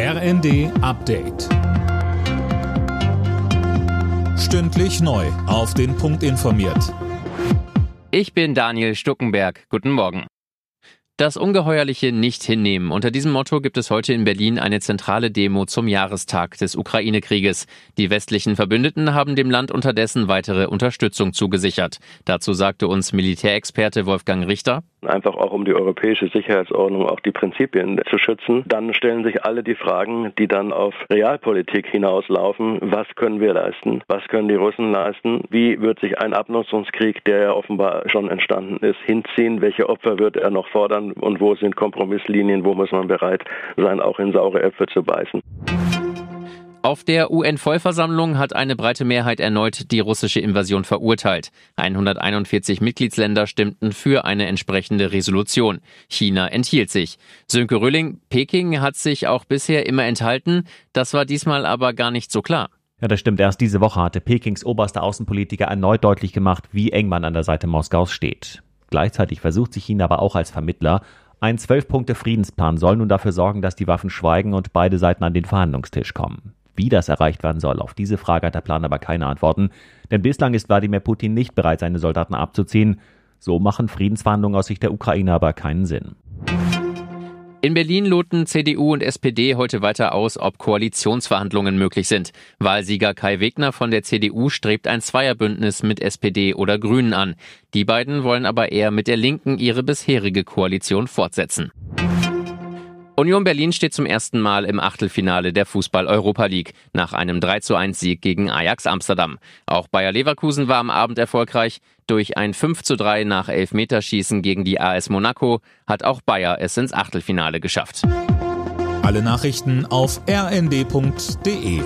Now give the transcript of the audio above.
RND Update. Stündlich neu. Auf den Punkt informiert. Ich bin Daniel Stuckenberg. Guten Morgen. Das Ungeheuerliche nicht hinnehmen. Unter diesem Motto gibt es heute in Berlin eine zentrale Demo zum Jahrestag des Ukraine-Krieges. Die westlichen Verbündeten haben dem Land unterdessen weitere Unterstützung zugesichert. Dazu sagte uns Militärexperte Wolfgang Richter einfach auch um die europäische Sicherheitsordnung, auch die Prinzipien zu schützen, dann stellen sich alle die Fragen, die dann auf Realpolitik hinauslaufen. Was können wir leisten? Was können die Russen leisten? Wie wird sich ein Abnutzungskrieg, der ja offenbar schon entstanden ist, hinziehen? Welche Opfer wird er noch fordern? Und wo sind Kompromisslinien? Wo muss man bereit sein, auch in saure Äpfel zu beißen? Auf der UN-Vollversammlung hat eine breite Mehrheit erneut die russische Invasion verurteilt. 141 Mitgliedsländer stimmten für eine entsprechende Resolution. China enthielt sich. Sönke Rölling, Peking hat sich auch bisher immer enthalten. Das war diesmal aber gar nicht so klar. Ja, das stimmt. Erst diese Woche hatte Pekings oberster Außenpolitiker erneut deutlich gemacht, wie eng man an der Seite Moskaus steht. Gleichzeitig versucht sich China aber auch als Vermittler. Ein Zwölf-Punkte-Friedensplan soll nun dafür sorgen, dass die Waffen schweigen und beide Seiten an den Verhandlungstisch kommen. Wie das erreicht werden soll, auf diese Frage hat der Plan aber keine Antworten, denn bislang ist Wladimir Putin nicht bereit, seine Soldaten abzuziehen. So machen Friedensverhandlungen aus Sicht der Ukraine aber keinen Sinn. In Berlin loten CDU und SPD heute weiter aus, ob Koalitionsverhandlungen möglich sind. Wahlsieger Kai Wegner von der CDU strebt ein Zweierbündnis mit SPD oder Grünen an. Die beiden wollen aber eher mit der Linken ihre bisherige Koalition fortsetzen. Union Berlin steht zum ersten Mal im Achtelfinale der Fußball-Europa League nach einem 3 zu 1 Sieg gegen Ajax Amsterdam. Auch Bayer Leverkusen war am Abend erfolgreich. Durch ein 5 zu 3 nach Elfmeterschießen gegen die AS Monaco hat auch Bayer es ins Achtelfinale geschafft. Alle Nachrichten auf rnd.de